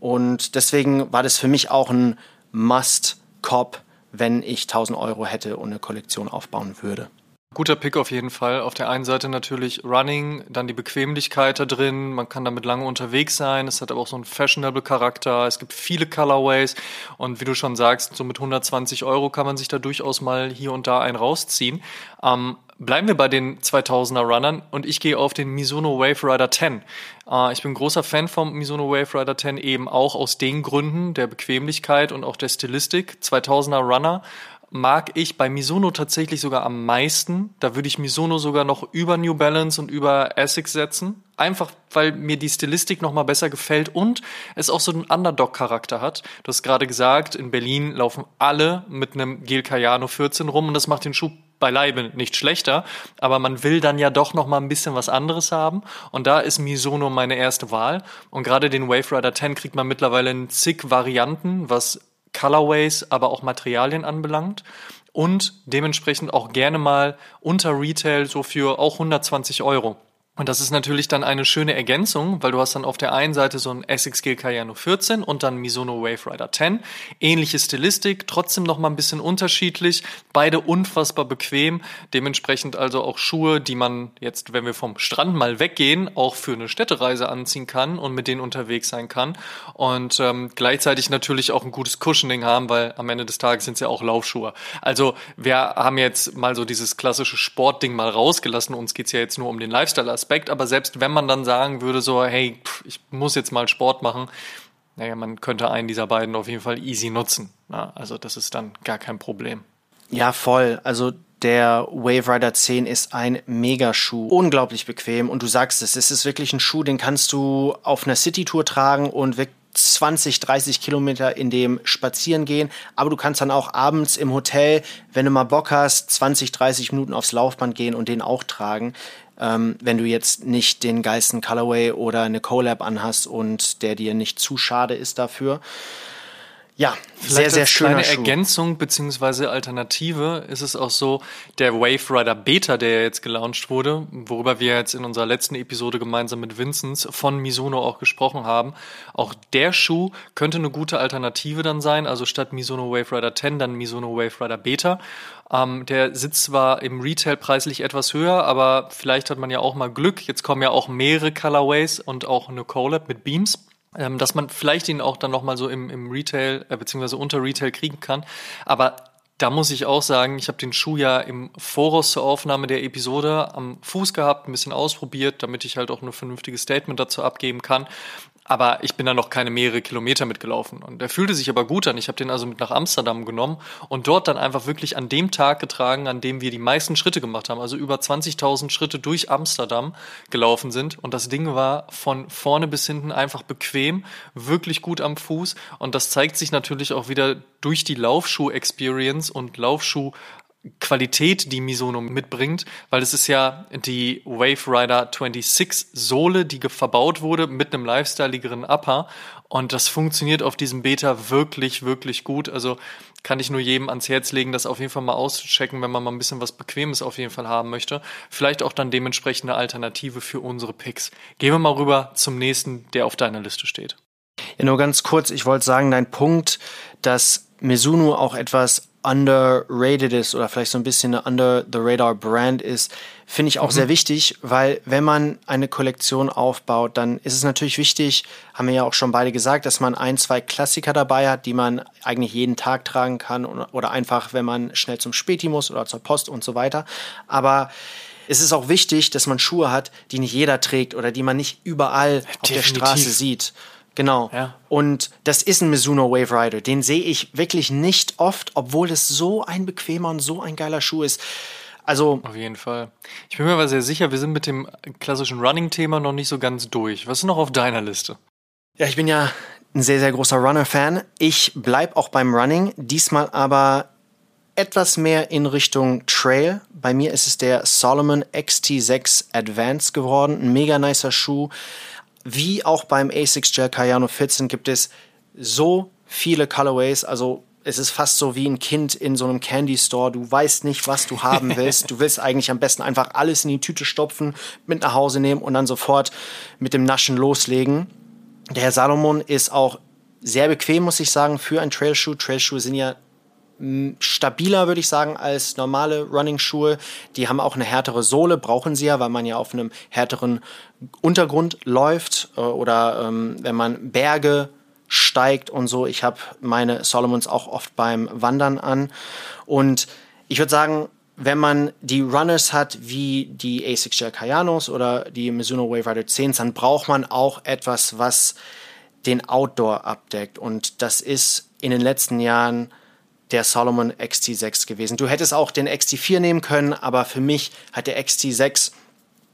Und deswegen war das für mich auch ein Must-Cop, wenn ich 1000 Euro hätte und eine Kollektion aufbauen würde. Guter Pick auf jeden Fall. Auf der einen Seite natürlich Running, dann die Bequemlichkeit da drin. Man kann damit lange unterwegs sein. Es hat aber auch so einen fashionable Charakter. Es gibt viele Colorways. Und wie du schon sagst, so mit 120 Euro kann man sich da durchaus mal hier und da einen rausziehen. Ähm, Bleiben wir bei den 2000er Runnern und ich gehe auf den Mizuno Wave Rider 10. Äh, ich bin großer Fan vom Mizuno Wave Rider 10 eben auch aus den Gründen der Bequemlichkeit und auch der Stilistik. 2000er Runner mag ich bei Mizuno tatsächlich sogar am meisten. Da würde ich Mizuno sogar noch über New Balance und über Essex setzen. Einfach, weil mir die Stilistik nochmal besser gefällt und es auch so einen Underdog-Charakter hat. Du hast gerade gesagt, in Berlin laufen alle mit einem Gel Cayano 14 rum und das macht den Schuh beileibe nicht schlechter, aber man will dann ja doch noch mal ein bisschen was anderes haben und da ist Misono meine erste Wahl und gerade den Wave Rider 10 kriegt man mittlerweile in zig Varianten, was Colorways, aber auch Materialien anbelangt und dementsprechend auch gerne mal unter Retail so für auch 120 Euro. Und das ist natürlich dann eine schöne Ergänzung, weil du hast dann auf der einen Seite so ein Essex Gel Cayano 14 und dann Misono Wave Rider 10. Ähnliche Stilistik, trotzdem noch mal ein bisschen unterschiedlich. Beide unfassbar bequem. Dementsprechend also auch Schuhe, die man jetzt, wenn wir vom Strand mal weggehen, auch für eine Städtereise anziehen kann und mit denen unterwegs sein kann. Und ähm, gleichzeitig natürlich auch ein gutes Cushioning haben, weil am Ende des Tages sind es ja auch Laufschuhe. Also wir haben jetzt mal so dieses klassische Sportding mal rausgelassen. Uns geht's ja jetzt nur um den Lifestyle-Aspekt. Aspekt, aber selbst wenn man dann sagen würde, so, hey, pff, ich muss jetzt mal Sport machen, naja, man könnte einen dieser beiden auf jeden Fall easy nutzen. Na, also das ist dann gar kein Problem. Ja, voll. Also der Wave Rider 10 ist ein Megaschuh. Unglaublich bequem. Und du sagst es, es ist wirklich ein Schuh, den kannst du auf einer City-Tour tragen und wirklich 20, 30 Kilometer in dem spazieren gehen. Aber du kannst dann auch abends im Hotel, wenn du mal Bock hast, 20, 30 Minuten aufs Laufband gehen und den auch tragen ähm, wenn du jetzt nicht den geilsten Colorway oder eine Collab anhast und der dir nicht zu schade ist dafür. Ja, Vielleicht sehr, sehr schön. Kleine Schuh. Ergänzung beziehungsweise Alternative ist es auch so, der Wave Rider Beta, der jetzt gelauncht wurde, worüber wir jetzt in unserer letzten Episode gemeinsam mit Vinzenz von Misono auch gesprochen haben, auch der Schuh könnte eine gute Alternative dann sein, also statt Misono Wave Rider 10 dann Misono Wave Rider Beta. Ähm, der sitzt zwar im Retail preislich etwas höher, aber vielleicht hat man ja auch mal Glück. Jetzt kommen ja auch mehrere Colorways und auch eine Collab mit Beams ähm, dass man vielleicht ihn auch dann nochmal so im, im Retail äh, beziehungsweise unter Retail kriegen kann. Aber da muss ich auch sagen, ich habe den Schuh ja im Voraus zur Aufnahme der Episode am Fuß gehabt, ein bisschen ausprobiert, damit ich halt auch ein vernünftiges Statement dazu abgeben kann. Aber ich bin da noch keine mehrere Kilometer mitgelaufen. Und der fühlte sich aber gut an. Ich habe den also mit nach Amsterdam genommen und dort dann einfach wirklich an dem Tag getragen, an dem wir die meisten Schritte gemacht haben. Also über 20.000 Schritte durch Amsterdam gelaufen sind. Und das Ding war von vorne bis hinten einfach bequem, wirklich gut am Fuß. Und das zeigt sich natürlich auch wieder durch die Laufschuh-Experience und Laufschuh Qualität, die Misono mitbringt, weil es ist ja die Wave Rider 26 Sohle, die verbaut wurde mit einem lifestyleigeren Upper und das funktioniert auf diesem Beta wirklich, wirklich gut. Also kann ich nur jedem ans Herz legen, das auf jeden Fall mal auszuchecken, wenn man mal ein bisschen was Bequemes auf jeden Fall haben möchte. Vielleicht auch dann dementsprechende Alternative für unsere Picks. Gehen wir mal rüber zum nächsten, der auf deiner Liste steht. Ja, nur ganz kurz, ich wollte sagen, dein Punkt, dass Mizuno auch etwas underrated ist oder vielleicht so ein bisschen eine under the radar Brand ist, finde ich auch mhm. sehr wichtig, weil wenn man eine Kollektion aufbaut, dann ist es natürlich wichtig, haben wir ja auch schon beide gesagt, dass man ein, zwei Klassiker dabei hat, die man eigentlich jeden Tag tragen kann oder einfach, wenn man schnell zum Späti muss oder zur Post und so weiter. Aber es ist auch wichtig, dass man Schuhe hat, die nicht jeder trägt oder die man nicht überall Definitiv. auf der Straße sieht. Genau. Ja. Und das ist ein Mizuno Wave Rider. Den sehe ich wirklich nicht oft, obwohl es so ein bequemer und so ein geiler Schuh ist. Also. Auf jeden Fall. Ich bin mir aber sehr sicher, wir sind mit dem klassischen Running-Thema noch nicht so ganz durch. Was ist noch auf deiner Liste? Ja, ich bin ja ein sehr, sehr großer Runner-Fan. Ich bleib auch beim Running, diesmal aber etwas mehr in Richtung Trail. Bei mir ist es der Solomon XT6 Advance geworden. Ein mega nicer Schuh wie auch beim ASICS Gel Cayano 14 gibt es so viele Colorways, also es ist fast so wie ein Kind in so einem Candy Store. Du weißt nicht, was du haben willst. Du willst eigentlich am besten einfach alles in die Tüte stopfen, mit nach Hause nehmen und dann sofort mit dem Naschen loslegen. Der Herr Salomon ist auch sehr bequem, muss ich sagen, für ein Trailschuh. Trailschuhe sind ja stabiler, würde ich sagen, als normale Running-Schuhe. Die haben auch eine härtere Sohle, brauchen sie ja, weil man ja auf einem härteren Untergrund läuft äh, oder ähm, wenn man Berge steigt und so. Ich habe meine Solomons auch oft beim Wandern an. Und ich würde sagen, wenn man die Runners hat wie die ASICS Gel Kayanos oder die Mizuno Wave Rider 10, dann braucht man auch etwas, was den Outdoor abdeckt. Und das ist in den letzten Jahren der Solomon XT6 gewesen. Du hättest auch den XT4 nehmen können, aber für mich hat der XT6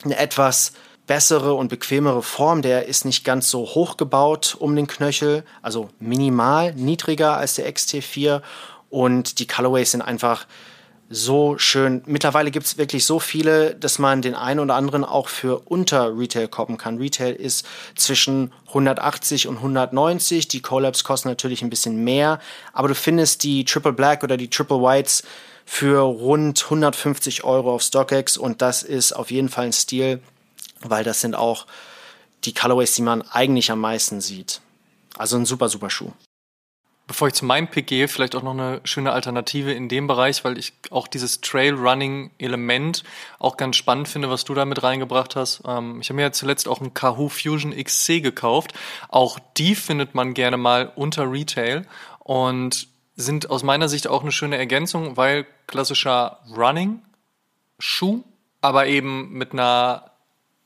eine etwas bessere und bequemere Form. Der ist nicht ganz so hoch gebaut um den Knöchel, also minimal niedriger als der XT4 und die Colorways sind einfach so schön. Mittlerweile gibt es wirklich so viele, dass man den einen oder anderen auch für unter Retail koppen kann. Retail ist zwischen 180 und 190. Die Collabs kosten natürlich ein bisschen mehr, aber du findest die Triple Black oder die Triple Whites für rund 150 Euro auf StockX und das ist auf jeden Fall ein Stil, weil das sind auch die Colorways, die man eigentlich am meisten sieht. Also ein super, super Schuh. Bevor ich zu meinem Pick gehe, vielleicht auch noch eine schöne Alternative in dem Bereich, weil ich auch dieses Trail-Running-Element auch ganz spannend finde, was du da mit reingebracht hast. Ähm, ich habe mir ja zuletzt auch einen Kahoo Fusion XC gekauft. Auch die findet man gerne mal unter Retail und sind aus meiner Sicht auch eine schöne Ergänzung, weil klassischer Running-Schuh, aber eben mit einer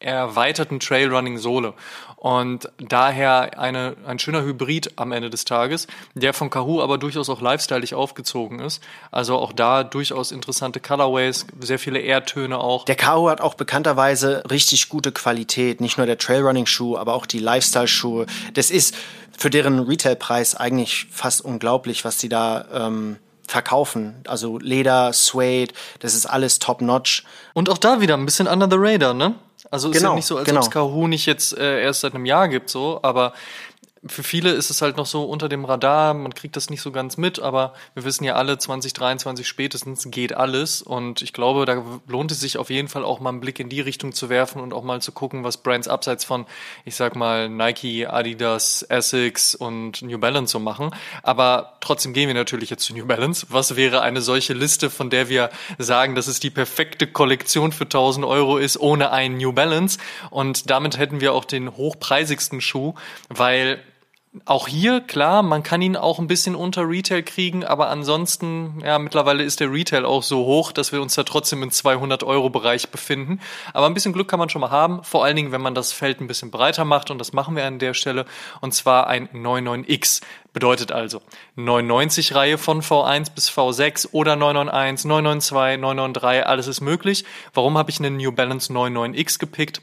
erweiterten Trailrunning-Sohle. Und daher eine, ein schöner Hybrid am Ende des Tages, der von Kahoo aber durchaus auch lifestyleig aufgezogen ist. Also auch da durchaus interessante Colorways, sehr viele Erdtöne auch. Der Kahoo hat auch bekannterweise richtig gute Qualität. Nicht nur der Trailrunning-Schuh, aber auch die Lifestyle-Schuhe. Das ist für deren Retailpreis eigentlich fast unglaublich, was sie da ähm, verkaufen. Also Leder, Suede, das ist alles top-notch. Und auch da wieder ein bisschen under the radar, ne? Also ist genau, ja nicht so, als genau. ob es Kahoo nicht jetzt äh, erst seit einem Jahr gibt, so, aber für viele ist es halt noch so unter dem Radar, man kriegt das nicht so ganz mit, aber wir wissen ja alle, 2023 spätestens geht alles und ich glaube, da lohnt es sich auf jeden Fall auch mal einen Blick in die Richtung zu werfen und auch mal zu gucken, was Brands abseits von, ich sag mal, Nike, Adidas, Essex und New Balance so machen. Aber trotzdem gehen wir natürlich jetzt zu New Balance. Was wäre eine solche Liste, von der wir sagen, dass es die perfekte Kollektion für 1000 Euro ist, ohne einen New Balance? Und damit hätten wir auch den hochpreisigsten Schuh, weil auch hier, klar, man kann ihn auch ein bisschen unter Retail kriegen, aber ansonsten, ja, mittlerweile ist der Retail auch so hoch, dass wir uns da trotzdem im 200-Euro-Bereich befinden. Aber ein bisschen Glück kann man schon mal haben, vor allen Dingen, wenn man das Feld ein bisschen breiter macht und das machen wir an der Stelle, und zwar ein 99X. Bedeutet also 990 Reihe von V1 bis V6 oder 991, 992, 993, alles ist möglich. Warum habe ich einen New Balance 99X gepickt?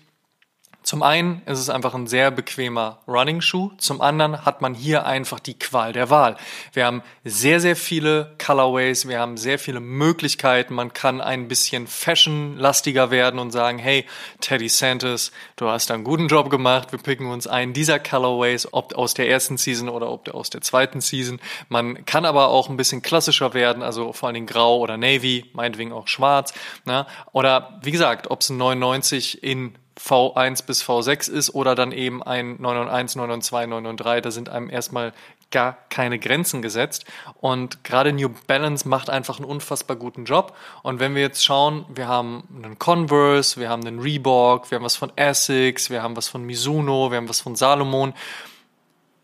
Zum einen ist es einfach ein sehr bequemer Running-Schuh. Zum anderen hat man hier einfach die Qual der Wahl. Wir haben sehr, sehr viele Colorways. Wir haben sehr viele Möglichkeiten. Man kann ein bisschen fashionlastiger werden und sagen, hey, Teddy Santis, du hast einen guten Job gemacht. Wir picken uns einen dieser Colorways, ob aus der ersten Season oder ob aus der zweiten Season. Man kann aber auch ein bisschen klassischer werden, also vor allen Dingen grau oder navy, meinetwegen auch schwarz. Ne? Oder wie gesagt, ob es ein 99 in V1 bis V6 ist oder dann eben ein 991, 992, 993. Da sind einem erstmal gar keine Grenzen gesetzt. Und gerade New Balance macht einfach einen unfassbar guten Job. Und wenn wir jetzt schauen, wir haben einen Converse, wir haben einen Reebok, wir haben was von Essex, wir haben was von Mizuno, wir haben was von Salomon.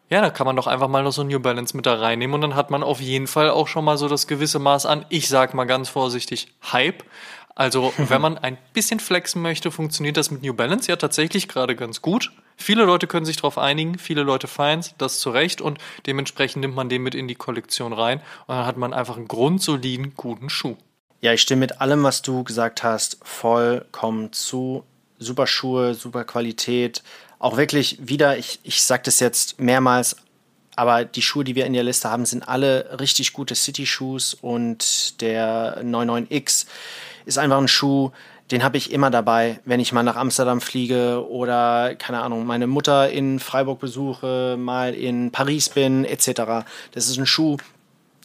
Ja, da kann man doch einfach mal noch so New Balance mit da reinnehmen und dann hat man auf jeden Fall auch schon mal so das gewisse Maß an, ich sag mal ganz vorsichtig, Hype. Also, wenn man ein bisschen flexen möchte, funktioniert das mit New Balance ja tatsächlich gerade ganz gut. Viele Leute können sich darauf einigen, viele Leute feiern das zu Recht und dementsprechend nimmt man den mit in die Kollektion rein und dann hat man einfach einen grundsoliden, guten Schuh. Ja, ich stimme mit allem, was du gesagt hast, vollkommen zu. Super Schuhe, super Qualität. Auch wirklich wieder, ich, ich sage das jetzt mehrmals, aber die Schuhe, die wir in der Liste haben, sind alle richtig gute City-Shoes und der 99X ist einfach ein Schuh, den habe ich immer dabei, wenn ich mal nach Amsterdam fliege oder, keine Ahnung, meine Mutter in Freiburg besuche, mal in Paris bin, etc. Das ist ein Schuh,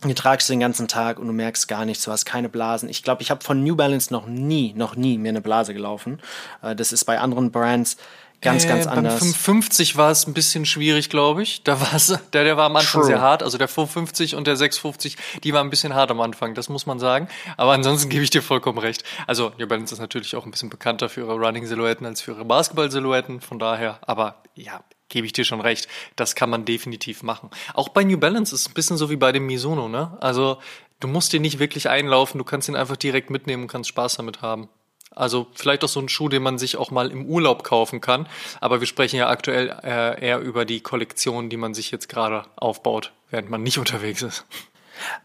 den tragst du den ganzen Tag und du merkst gar nichts, du hast keine Blasen. Ich glaube, ich habe von New Balance noch nie, noch nie mir eine Blase gelaufen. Äh, das ist bei anderen Brands ganz, äh, ganz beim anders. 550 war es ein bisschen schwierig, glaube ich. Da war es, der, der war am Anfang True. sehr hart. Also der 550 und der 650, die waren ein bisschen hart am Anfang, das muss man sagen. Aber ansonsten gebe ich dir vollkommen recht. Also New Balance ist natürlich auch ein bisschen bekannter für ihre Running-Silhouetten als für ihre Basketball-Silhouetten. Von daher, aber ja, gebe ich dir schon recht. Das kann man definitiv machen. Auch bei New Balance ist es ein bisschen so wie bei dem Mizuno, ne? Also du musst den nicht wirklich einlaufen, du kannst ihn einfach direkt mitnehmen und kannst Spaß damit haben. Also vielleicht auch so ein Schuh, den man sich auch mal im Urlaub kaufen kann. Aber wir sprechen ja aktuell äh, eher über die Kollektion, die man sich jetzt gerade aufbaut, während man nicht unterwegs ist.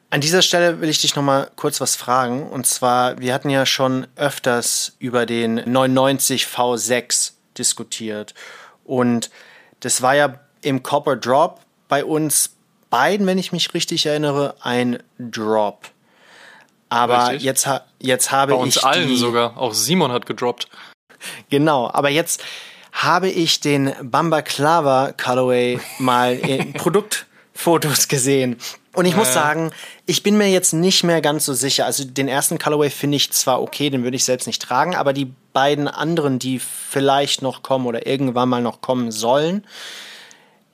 An dieser Stelle will ich dich noch mal kurz was fragen. Und zwar, wir hatten ja schon öfters über den 990 V6 diskutiert. Und das war ja im Copper Drop bei uns beiden, wenn ich mich richtig erinnere, ein Drop. Aber Richtig. jetzt, jetzt habe Bei uns ich allen die, sogar. Auch Simon hat gedroppt. Genau, aber jetzt habe ich den Bamba Clava Colorway mal in Produktfotos gesehen. Und ich muss sagen, ich bin mir jetzt nicht mehr ganz so sicher. Also den ersten Colorway finde ich zwar okay, den würde ich selbst nicht tragen, aber die beiden anderen, die vielleicht noch kommen oder irgendwann mal noch kommen sollen,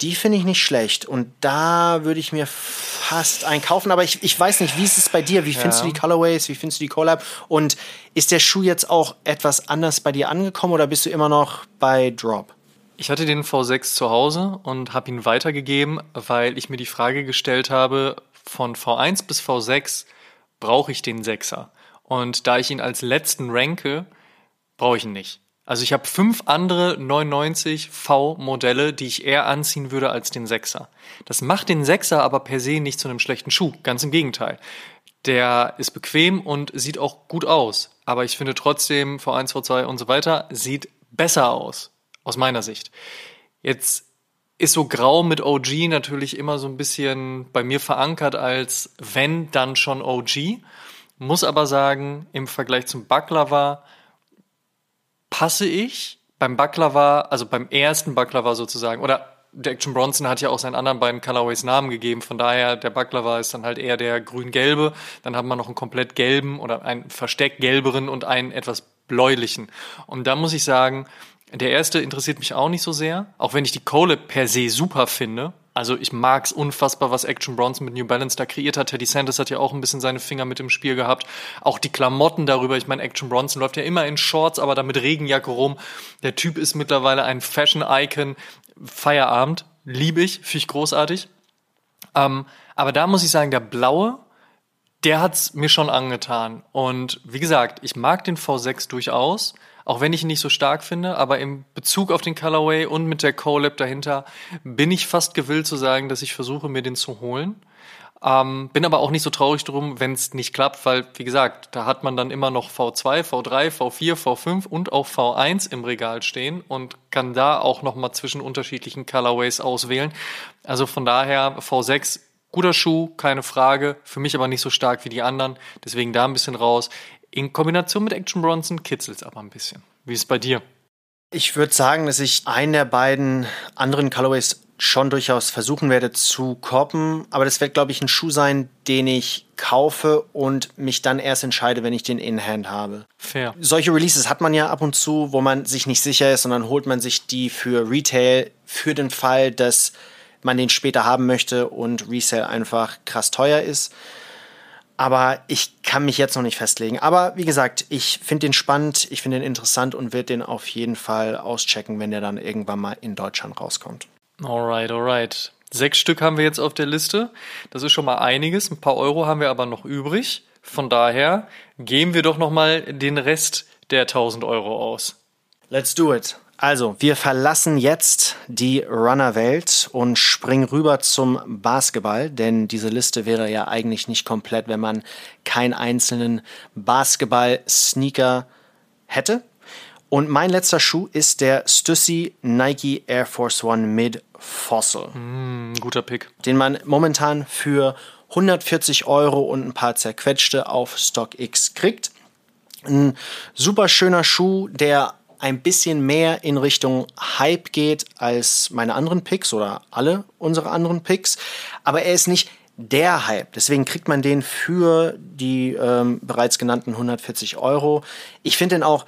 die finde ich nicht schlecht. Und da würde ich mir fast einen kaufen. Aber ich, ich weiß nicht, wie ist es bei dir? Wie findest du die Colorways? Wie findest du die Collab? Und ist der Schuh jetzt auch etwas anders bei dir angekommen oder bist du immer noch bei Drop? Ich hatte den V6 zu Hause und habe ihn weitergegeben, weil ich mir die Frage gestellt habe, von V1 bis V6 brauche ich den 6er. Und da ich ihn als letzten ranke, brauche ich ihn nicht. Also ich habe fünf andere 990 V-Modelle, die ich eher anziehen würde als den 6er. Das macht den 6er aber per se nicht zu einem schlechten Schuh. Ganz im Gegenteil. Der ist bequem und sieht auch gut aus. Aber ich finde trotzdem V1, V2 und so weiter sieht besser aus. Aus meiner Sicht. Jetzt ist so grau mit OG natürlich immer so ein bisschen bei mir verankert als wenn dann schon OG. Muss aber sagen, im Vergleich zum Baklava passe ich beim Baklava, also beim ersten Baklava sozusagen, oder der Action Bronson hat ja auch seinen anderen beiden Colorways Namen gegeben, von daher der Baklava ist dann halt eher der grün-gelbe, dann hat man noch einen komplett gelben oder einen versteckt gelberen und einen etwas bläulichen. Und da muss ich sagen, der erste interessiert mich auch nicht so sehr, auch wenn ich die Kohle per se super finde. Also ich mag's unfassbar, was Action Bronson mit New Balance da kreiert hat. Teddy Sanders hat ja auch ein bisschen seine Finger mit im Spiel gehabt. Auch die Klamotten darüber. Ich meine, Action Bronson läuft ja immer in Shorts, aber da mit Regenjacke rum. Der Typ ist mittlerweile ein Fashion-Icon. Feierabend. Liebe ich. Finde ich großartig. Ähm, aber da muss ich sagen, der blaue, der hat's mir schon angetan. Und wie gesagt, ich mag den V6 durchaus, auch wenn ich ihn nicht so stark finde, aber im Bezug auf den Colorway und mit der Collab dahinter bin ich fast gewillt zu sagen, dass ich versuche, mir den zu holen. Ähm, bin aber auch nicht so traurig drum, wenn es nicht klappt, weil, wie gesagt, da hat man dann immer noch V2, V3, V4, V5 und auch V1 im Regal stehen und kann da auch nochmal zwischen unterschiedlichen Colorways auswählen. Also von daher V6 Guter Schuh, keine Frage. Für mich aber nicht so stark wie die anderen. Deswegen da ein bisschen raus. In Kombination mit Action Bronson kitzelt es aber ein bisschen. Wie ist es bei dir? Ich würde sagen, dass ich einen der beiden anderen Colorways schon durchaus versuchen werde zu koppen. Aber das wird, glaube ich, ein Schuh sein, den ich kaufe und mich dann erst entscheide, wenn ich den in Hand habe. Fair. Solche Releases hat man ja ab und zu, wo man sich nicht sicher ist und dann holt man sich die für Retail für den Fall, dass man den später haben möchte und Resale einfach krass teuer ist. Aber ich kann mich jetzt noch nicht festlegen. Aber wie gesagt, ich finde den spannend, ich finde den interessant und werde den auf jeden Fall auschecken, wenn der dann irgendwann mal in Deutschland rauskommt. Alright, alright. Sechs Stück haben wir jetzt auf der Liste. Das ist schon mal einiges. Ein paar Euro haben wir aber noch übrig. Von daher geben wir doch noch mal den Rest der 1000 Euro aus. Let's do it. Also, wir verlassen jetzt die Runner-Welt und springen rüber zum Basketball, denn diese Liste wäre ja eigentlich nicht komplett, wenn man keinen einzelnen Basketball-Sneaker hätte. Und mein letzter Schuh ist der Stussy Nike Air Force One Mid Fossil, Ein guter Pick. den man momentan für 140 Euro und ein paar zerquetschte auf StockX kriegt. Ein super schöner Schuh, der ein bisschen mehr in Richtung Hype geht als meine anderen Picks oder alle unsere anderen Picks. Aber er ist nicht der Hype. Deswegen kriegt man den für die ähm, bereits genannten 140 Euro. Ich finde den auch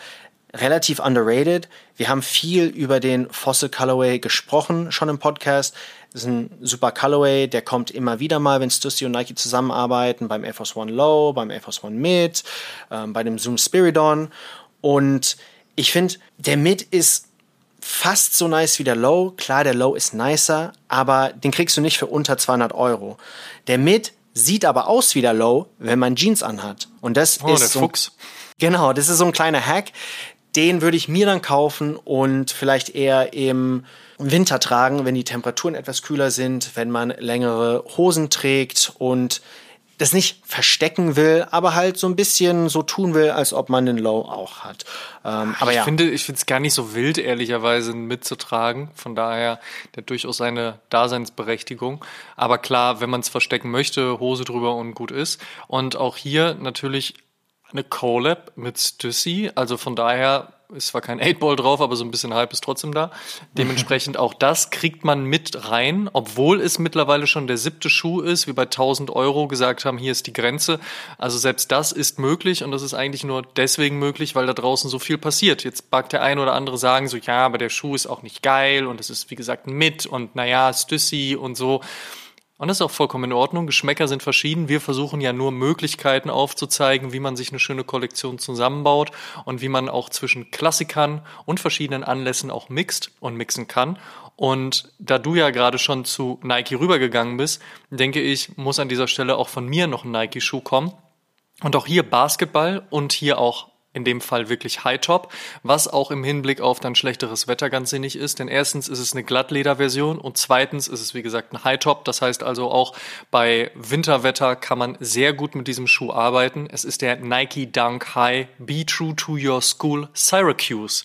relativ underrated. Wir haben viel über den Fossil Colorway gesprochen, schon im Podcast. Das ist ein super Colorway, der kommt immer wieder mal, wenn Stussy und Nike zusammenarbeiten, beim Air Force One Low, beim Air Force One Mid, ähm, bei dem Zoom Spiridon. Und ich finde, der Mid ist fast so nice wie der Low. Klar, der Low ist nicer, aber den kriegst du nicht für unter 200 Euro. Der Mid sieht aber aus wie der Low, wenn man Jeans anhat. Und das Oh, ist der so, Fuchs. Genau, das ist so ein kleiner Hack. Den würde ich mir dann kaufen und vielleicht eher im Winter tragen, wenn die Temperaturen etwas kühler sind, wenn man längere Hosen trägt und das nicht verstecken will, aber halt so ein bisschen so tun will, als ob man den Low auch hat. Ähm, aber ich ja, finde, ich finde es gar nicht so wild, ehrlicherweise mitzutragen. Von daher, der hat durchaus seine Daseinsberechtigung. Aber klar, wenn man es verstecken möchte, Hose drüber und gut ist. Und auch hier natürlich eine Collab mit Stussy. Also von daher ist zwar kein 8-Ball drauf, aber so ein bisschen Hype ist trotzdem da. Dementsprechend auch das kriegt man mit rein, obwohl es mittlerweile schon der siebte Schuh ist, wie bei 1000 Euro gesagt haben, hier ist die Grenze. Also selbst das ist möglich und das ist eigentlich nur deswegen möglich, weil da draußen so viel passiert. Jetzt mag der ein oder andere sagen so, ja, aber der Schuh ist auch nicht geil und es ist wie gesagt mit und naja, Stussy und so. Und das ist auch vollkommen in Ordnung. Geschmäcker sind verschieden. Wir versuchen ja nur Möglichkeiten aufzuzeigen, wie man sich eine schöne Kollektion zusammenbaut und wie man auch zwischen Klassikern und verschiedenen Anlässen auch mixt und mixen kann. Und da du ja gerade schon zu Nike rübergegangen bist, denke ich, muss an dieser Stelle auch von mir noch ein Nike-Schuh kommen. Und auch hier Basketball und hier auch in dem Fall wirklich High Top, was auch im Hinblick auf dann schlechteres Wetter ganz sinnig ist. Denn erstens ist es eine Glattlederversion und zweitens ist es wie gesagt ein High Top. Das heißt also auch bei Winterwetter kann man sehr gut mit diesem Schuh arbeiten. Es ist der Nike Dunk High Be True to Your School Syracuse.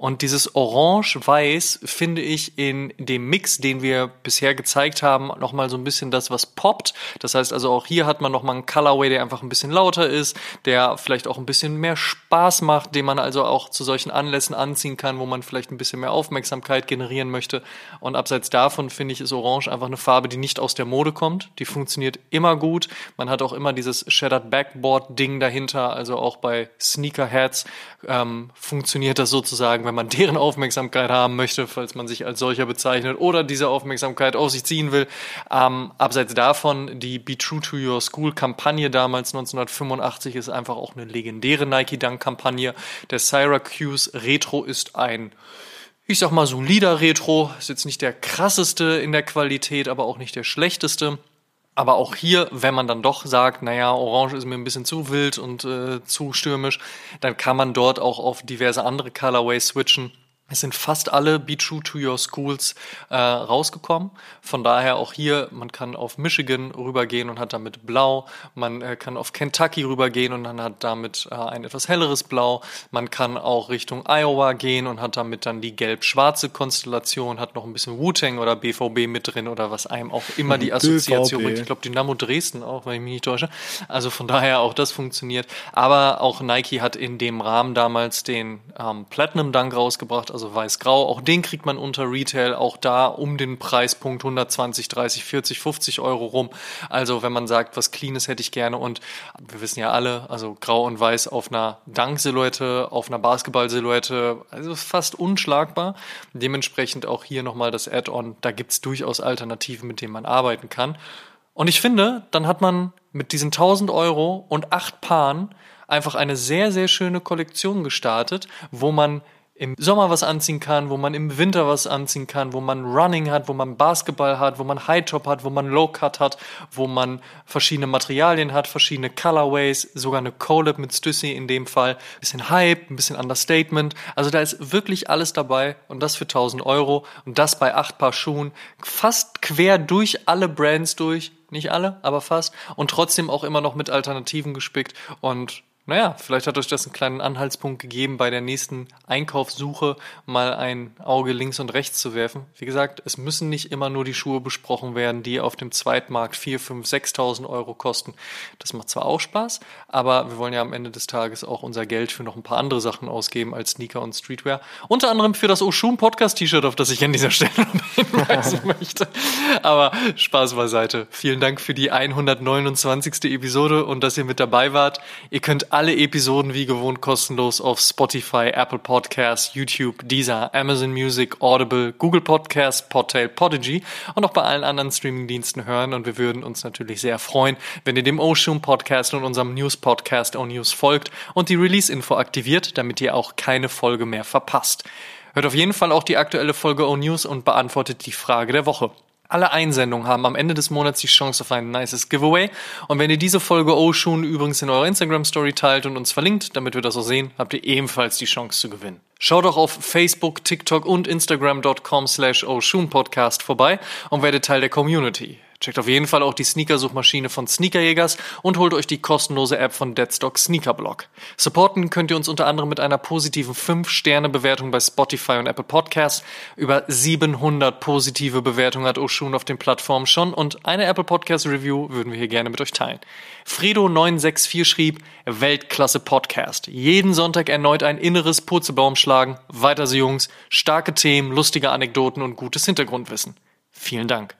Und dieses Orange-Weiß finde ich in dem Mix, den wir bisher gezeigt haben, nochmal so ein bisschen das, was poppt. Das heißt also auch hier hat man nochmal einen Colorway, der einfach ein bisschen lauter ist, der vielleicht auch ein bisschen mehr Spaß macht, den man also auch zu solchen Anlässen anziehen kann, wo man vielleicht ein bisschen mehr Aufmerksamkeit generieren möchte. Und abseits davon finde ich, ist Orange einfach eine Farbe, die nicht aus der Mode kommt. Die funktioniert immer gut. Man hat auch immer dieses Shattered Backboard-Ding dahinter. Also auch bei Sneakerheads ähm, funktioniert das sozusagen, wenn man deren Aufmerksamkeit haben möchte, falls man sich als solcher bezeichnet oder diese Aufmerksamkeit auf sich ziehen will. Ähm, abseits davon, die Be True to Your School Kampagne damals 1985 ist einfach auch eine legendäre Nike Dunk Kampagne. Der Syracuse Retro ist ein ich sag mal solider Retro, ist jetzt nicht der krasseste in der Qualität, aber auch nicht der schlechteste. Aber auch hier, wenn man dann doch sagt, naja, Orange ist mir ein bisschen zu wild und äh, zu stürmisch, dann kann man dort auch auf diverse andere Colorways switchen. Es sind fast alle Be True to Your Schools äh, rausgekommen. Von daher auch hier, man kann auf Michigan rübergehen und hat damit Blau. Man äh, kann auf Kentucky rübergehen und dann hat damit äh, ein etwas helleres Blau. Man kann auch Richtung Iowa gehen und hat damit dann die gelb-schwarze Konstellation, hat noch ein bisschen Wu-Tang oder BVB mit drin oder was einem auch immer die Assoziation bringt. Ich glaube, Dynamo Dresden auch, wenn ich mich nicht täusche. Also von daher auch das funktioniert. Aber auch Nike hat in dem Rahmen damals den ähm, Platinum Dunk rausgebracht, also weiß-grau. Auch den kriegt man unter Retail, auch da um den Preispunkt 120, 30, 40, 50 Euro rum. Also wenn man sagt, was Cleanes hätte ich gerne und wir wissen ja alle, also grau und weiß auf einer Dunk-Silhouette, auf einer Basketball-Silhouette, also fast unschlagbar. Dementsprechend auch hier nochmal das Add-on. Da gibt's durchaus Alternativen, mit denen man arbeiten kann. Und ich finde, dann hat man mit diesen 1000 Euro und acht Paaren einfach eine sehr, sehr schöne Kollektion gestartet, wo man im Sommer was anziehen kann, wo man im Winter was anziehen kann, wo man Running hat, wo man Basketball hat, wo man High Top hat, wo man Low Cut hat, wo man verschiedene Materialien hat, verschiedene Colorways, sogar eine Collab mit Stussy in dem Fall, bisschen Hype, ein bisschen Understatement. Also da ist wirklich alles dabei und das für 1000 Euro und das bei acht Paar Schuhen, fast quer durch alle Brands durch, nicht alle, aber fast. Und trotzdem auch immer noch mit Alternativen gespickt und naja, vielleicht hat euch das einen kleinen Anhaltspunkt gegeben, bei der nächsten Einkaufssuche mal ein Auge links und rechts zu werfen. Wie gesagt, es müssen nicht immer nur die Schuhe besprochen werden, die auf dem Zweitmarkt 4, 5, 6.000 Euro kosten. Das macht zwar auch Spaß, aber wir wollen ja am Ende des Tages auch unser Geld für noch ein paar andere Sachen ausgeben als Sneaker und Streetwear. Unter anderem für das Oshun Podcast T-Shirt, auf das ich an dieser Stelle hinweisen möchte. Aber Spaß beiseite. Vielen Dank für die 129. Episode und dass ihr mit dabei wart. Ihr könnt alle Episoden wie gewohnt kostenlos auf Spotify, Apple Podcasts, YouTube, Deezer, Amazon Music, Audible, Google Podcasts, Podtail, Podigy und auch bei allen anderen Streamingdiensten hören. Und wir würden uns natürlich sehr freuen, wenn ihr dem Ocean Podcast und unserem News Podcast O News folgt und die Release-Info aktiviert, damit ihr auch keine Folge mehr verpasst. Hört auf jeden Fall auch die aktuelle Folge O News und beantwortet die Frage der Woche. Alle Einsendungen haben am Ende des Monats die Chance auf ein nices Giveaway. Und wenn ihr diese Folge Oshun übrigens in eurer Instagram Story teilt und uns verlinkt, damit wir das auch sehen, habt ihr ebenfalls die Chance zu gewinnen. Schaut auch auf Facebook, TikTok und Instagram.com slash Podcast vorbei und werdet Teil der Community. Checkt auf jeden Fall auch die Sneakersuchmaschine von Sneakerjägers und holt euch die kostenlose App von Deadstock Sneakerblock. Supporten könnt ihr uns unter anderem mit einer positiven 5-Sterne-Bewertung bei Spotify und Apple Podcasts. Über 700 positive Bewertungen hat Oshun auf den Plattformen schon und eine Apple Podcast Review würden wir hier gerne mit euch teilen. Fredo964 schrieb, Weltklasse Podcast. Jeden Sonntag erneut ein inneres Purzelbaum schlagen. Weiter so Jungs. Starke Themen, lustige Anekdoten und gutes Hintergrundwissen. Vielen Dank.